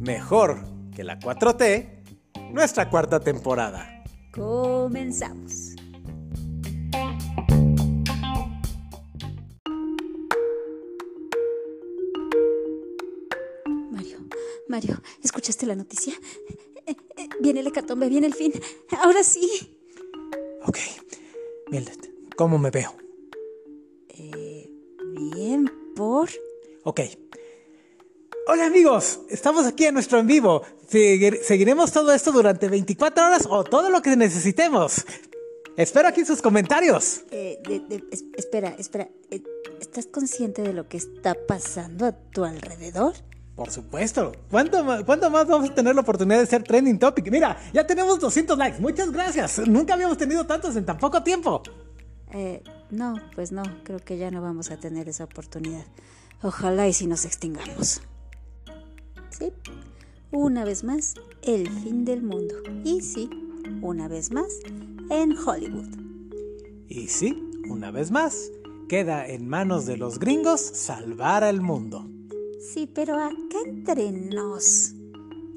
Mejor que la 4T, nuestra cuarta temporada. Comenzamos. Mario, Mario, ¿escuchaste la noticia? Eh, eh, Viene el hecatombe, viene el fin. Ahora sí. Ok, Mildred, ¿cómo me veo? Eh, bien, por. Ok. Hola amigos, estamos aquí en nuestro en vivo. Seguir- seguiremos todo esto durante 24 horas o todo lo que necesitemos. Espero aquí sus comentarios. Eh, de- de- es- espera, espera. eh, ¿Estás consciente de lo que está pasando a tu alrededor? Por supuesto. ¿Cuánto, ¿Cuánto más vamos a tener la oportunidad de ser trending topic? Mira, ya tenemos 200 likes. Muchas gracias. Nunca habíamos tenido tantos en tan poco tiempo. Eh, no, pues no, creo que ya no vamos a tener esa oportunidad. Ojalá y si nos extingamos. Sí, una vez más, el fin del mundo. Y sí, una vez más, en Hollywood. Y sí, una vez más, queda en manos de los gringos salvar al mundo. Sí, pero acá entre nos,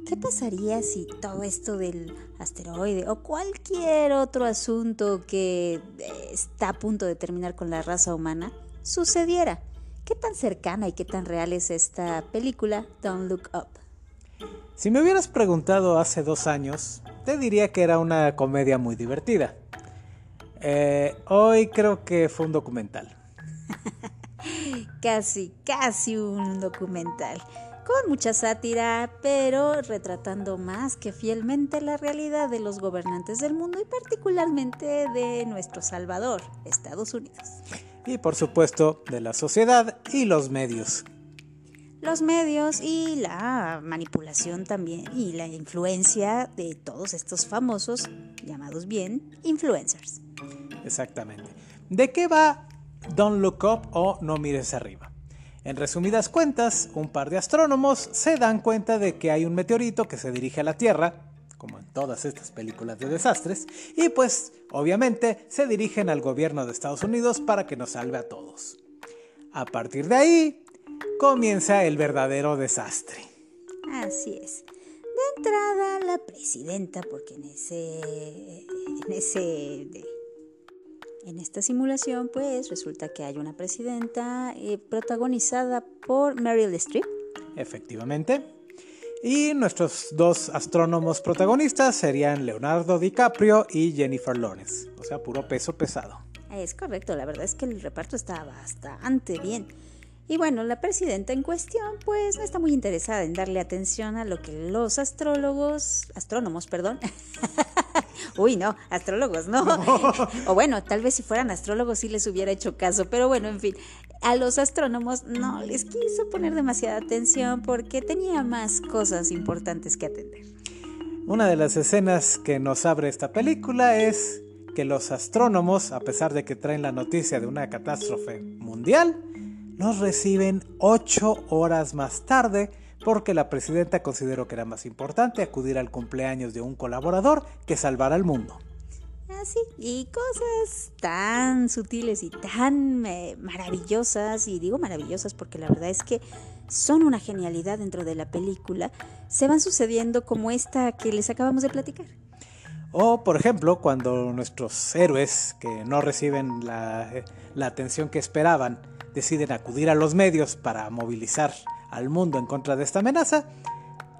¿qué pasaría si todo esto del asteroide o cualquier otro asunto que eh, está a punto de terminar con la raza humana sucediera? ¿Qué tan cercana y qué tan real es esta película Don't Look Up? Si me hubieras preguntado hace dos años, te diría que era una comedia muy divertida. Eh, hoy creo que fue un documental. Casi, casi un documental. Con mucha sátira, pero retratando más que fielmente la realidad de los gobernantes del mundo y particularmente de nuestro Salvador, Estados Unidos. Y por supuesto, de la sociedad y los medios. Los medios y la manipulación también y la influencia de todos estos famosos, llamados bien, influencers. Exactamente. ¿De qué va Don't Look Up o No Mires Arriba? En resumidas cuentas, un par de astrónomos se dan cuenta de que hay un meteorito que se dirige a la Tierra, como en todas estas películas de desastres, y pues obviamente se dirigen al gobierno de Estados Unidos para que nos salve a todos. A partir de ahí, comienza el verdadero desastre. Así es. De entrada, la presidenta, porque en ese. en ese. En esta simulación, pues resulta que hay una presidenta eh, protagonizada por Meryl Streep. Efectivamente. Y nuestros dos astrónomos protagonistas serían Leonardo DiCaprio y Jennifer Lawrence. O sea, puro peso pesado. Es correcto, la verdad es que el reparto está bastante bien. Y bueno, la presidenta en cuestión pues no está muy interesada en darle atención a lo que los astrólogos, astrónomos, perdón. Uy, no, astrólogos, no. o bueno, tal vez si fueran astrólogos sí les hubiera hecho caso, pero bueno, en fin, a los astrónomos no les quiso poner demasiada atención porque tenía más cosas importantes que atender. Una de las escenas que nos abre esta película es que los astrónomos, a pesar de que traen la noticia de una catástrofe mundial, los reciben ocho horas más tarde porque la presidenta consideró que era más importante acudir al cumpleaños de un colaborador que salvar al mundo. Así, y cosas tan sutiles y tan eh, maravillosas, y digo maravillosas porque la verdad es que son una genialidad dentro de la película, se van sucediendo como esta que les acabamos de platicar. O, por ejemplo, cuando nuestros héroes, que no reciben la, la atención que esperaban, deciden acudir a los medios para movilizar al mundo en contra de esta amenaza,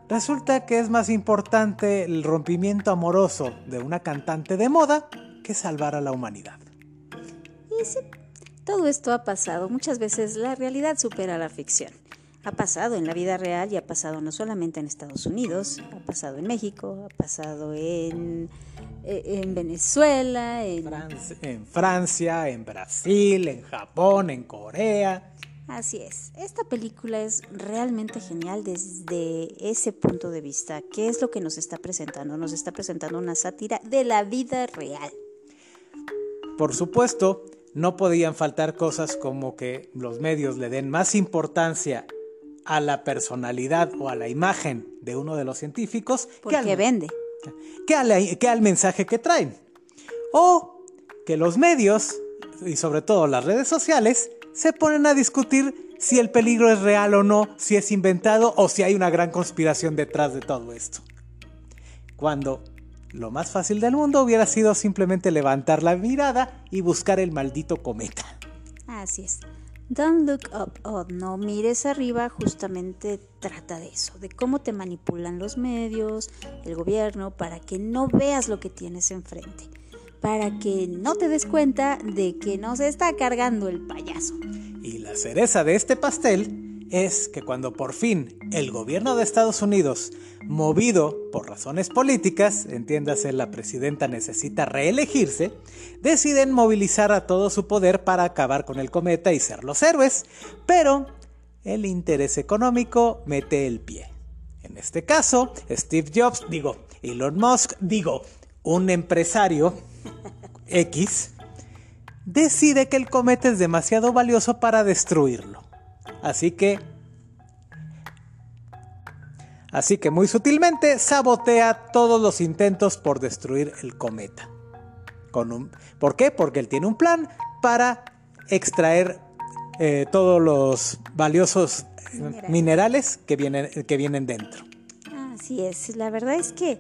resulta que es más importante el rompimiento amoroso de una cantante de moda que salvar a la humanidad. Y sí, todo esto ha pasado. Muchas veces la realidad supera la ficción. Ha pasado en la vida real y ha pasado no solamente en Estados Unidos, ha pasado en México, ha pasado en, eh, en Venezuela, en En Francia, en Brasil, en Japón, en Corea. Así es, esta película es realmente genial desde ese punto de vista. ¿Qué es lo que nos está presentando? Nos está presentando una sátira de la vida real. Por supuesto, no podían faltar cosas como que los medios le den más importancia a la personalidad o a la imagen de uno de los científicos que al, vende. que al- que al mensaje que traen. O que los medios y sobre todo las redes sociales, se ponen a discutir si el peligro es real o no, si es inventado o si hay una gran conspiración detrás de todo esto. Cuando lo más fácil del mundo hubiera sido simplemente levantar la mirada y buscar el maldito cometa. Así es. Don't look up o no mires arriba justamente trata de eso, de cómo te manipulan los medios, el gobierno, para que no veas lo que tienes enfrente, para que no te des cuenta de que nos está cargando el payaso. Y la cereza de este pastel es que cuando por fin el gobierno de Estados Unidos, movido por razones políticas, entiéndase la presidenta necesita reelegirse, deciden movilizar a todo su poder para acabar con el cometa y ser los héroes, pero el interés económico mete el pie. En este caso, Steve Jobs, digo, Elon Musk, digo, un empresario X, decide que el cometa es demasiado valioso para destruirlo. Así que... Así que muy sutilmente sabotea todos los intentos por destruir el cometa. Con un, ¿Por qué? Porque él tiene un plan para extraer eh, todos los valiosos minerales, minerales que, vienen, que vienen dentro. Así es, la verdad es que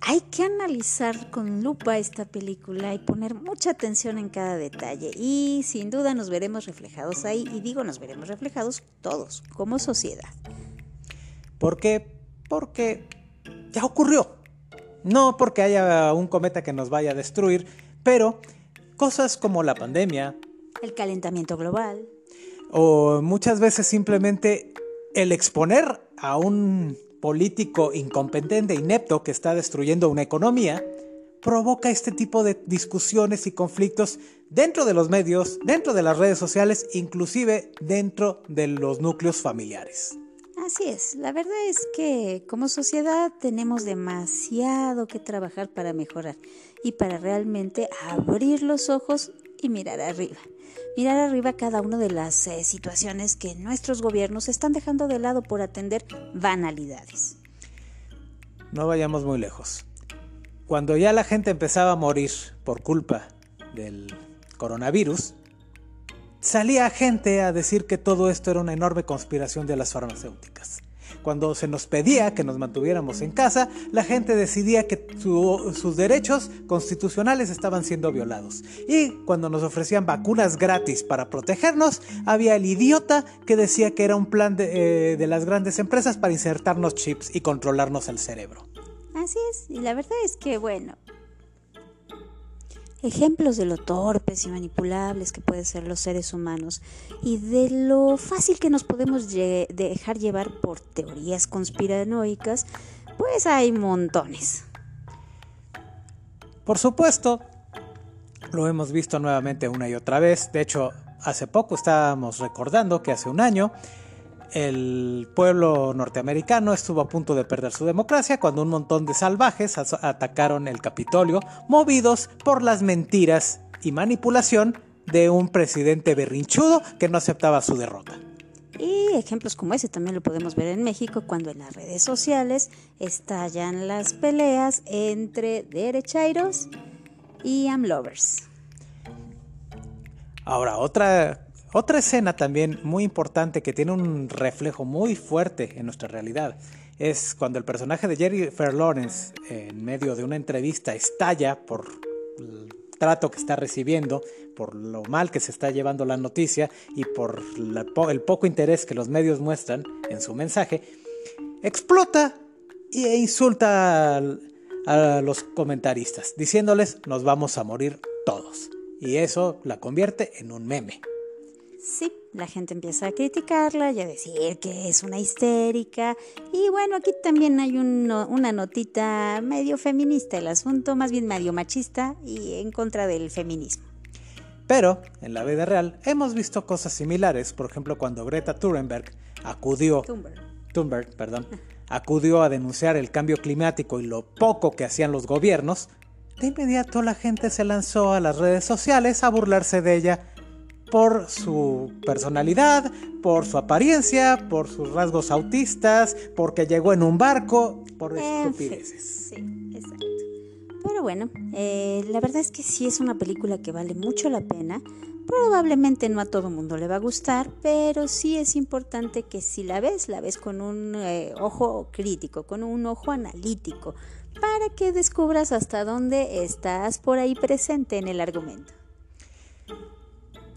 hay que analizar con lupa esta película y poner mucha atención en cada detalle y sin duda nos veremos reflejados ahí y digo nos veremos reflejados todos como sociedad. ¿Por qué? Porque ya ocurrió. No porque haya un cometa que nos vaya a destruir, pero cosas como la pandemia, el calentamiento global o muchas veces simplemente el exponer a un político incompetente, inepto, que está destruyendo una economía, provoca este tipo de discusiones y conflictos dentro de los medios, dentro de las redes sociales, inclusive dentro de los núcleos familiares. Así es, la verdad es que como sociedad tenemos demasiado que trabajar para mejorar y para realmente abrir los ojos y mirar arriba mirar arriba cada una de las eh, situaciones que nuestros gobiernos están dejando de lado por atender banalidades. No vayamos muy lejos. Cuando ya la gente empezaba a morir por culpa del coronavirus, salía gente a decir que todo esto era una enorme conspiración de las farmacéuticas. Cuando se nos pedía que nos mantuviéramos en casa, la gente decidía que sus derechos constitucionales estaban siendo violados. Y cuando nos ofrecían vacunas gratis para protegernos, había el idiota que decía que era un plan de, eh, las grandes empresas para insertarnos chips y controlarnos el cerebro. Así es, y la verdad es que, bueno, ejemplos de lo torpes y manipulables que pueden ser los seres humanos y de lo fácil que nos podemos dejar llevar por teorías conspiranoicas, pues hay montones. Por supuesto, lo hemos visto nuevamente una y otra vez. De hecho, hace poco estábamos recordando que hace un año el pueblo norteamericano estuvo a punto de perder su democracia cuando un montón de salvajes atacaron el Capitolio, movidos por las mentiras y manipulación de un presidente berrinchudo que no aceptaba su derrota. Y ejemplos como ese también lo podemos ver en México cuando en las redes sociales estallan las peleas entre derechairos y amlovers. Ahora, otra otra escena también muy importante que tiene un reflejo muy fuerte en nuestra realidad es cuando el personaje de Jennifer Lawrence, en medio de una entrevista, estalla por el trato que está recibiendo, por lo mal que se está llevando la noticia y por el poco interés que los medios muestran en su mensaje, explota e insulta a los comentaristas, diciéndoles nos vamos a morir todos. Y eso la convierte en un meme. Sí, la gente empieza a criticarla y a decir que es una histérica. Y bueno, aquí también hay una notita medio feminista el asunto, más bien medio machista y en contra del feminismo. Pero, en la vida real, hemos visto cosas similares. Por ejemplo, cuando Greta Thunberg acudió... Thunberg. perdón. Acudió a denunciar el cambio climático y lo poco que hacían los gobiernos, de inmediato la gente se lanzó a las redes sociales a burlarse de ella por su personalidad, por su apariencia, por sus rasgos autistas, porque llegó en un barco, por estupideces. Sí, exacto. Pero bueno, eh, la verdad es que sí es una película que vale mucho la pena. Probablemente no a todo mundo le va a gustar, pero sí es importante que si la ves, la ves con un eh, ojo crítico, con un ojo analítico, para que descubras hasta dónde estás por ahí presente en el argumento.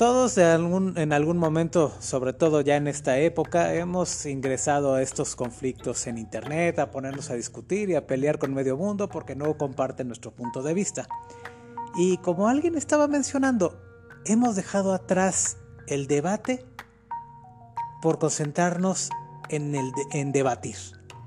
Todos en algún momento, sobre todo ya en esta época, hemos ingresado a estos conflictos en Internet, a ponernos a discutir y a pelear con medio mundo porque no comparten nuestro punto de vista. Y como alguien estaba mencionando, hemos dejado atrás el debate por concentrarnos en, debatir.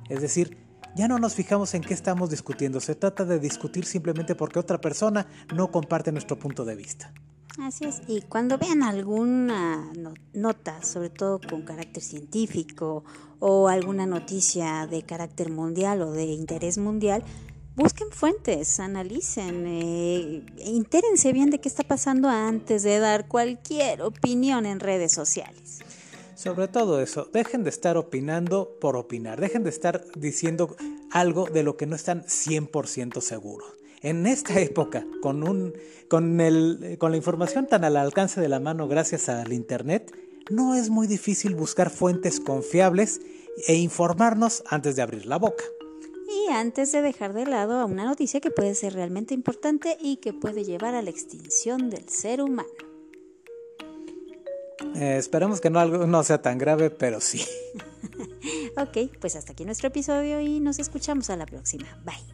Es decir, ya no nos fijamos en qué estamos discutiendo, se trata de discutir simplemente porque otra persona no comparte nuestro punto de vista. Así es, y cuando vean alguna nota, sobre todo con carácter científico o alguna noticia de carácter mundial o de interés mundial, busquen fuentes, analicen, eh, intérense bien de qué está pasando antes de dar cualquier opinión en redes sociales. Sobre todo eso, dejen de estar opinando por opinar, dejen de estar diciendo algo de lo que no están 100% seguros en esta época, con, un, con, el, con la información tan al alcance de la mano gracias al Internet, no es muy difícil buscar fuentes confiables e informarnos antes de abrir la boca. Y antes de dejar de lado a una noticia que puede ser realmente importante y que puede llevar a la extinción del ser humano. Eh, esperemos que no, no sea tan grave, pero sí. ok, pues hasta aquí nuestro episodio y nos escuchamos a la próxima. Bye.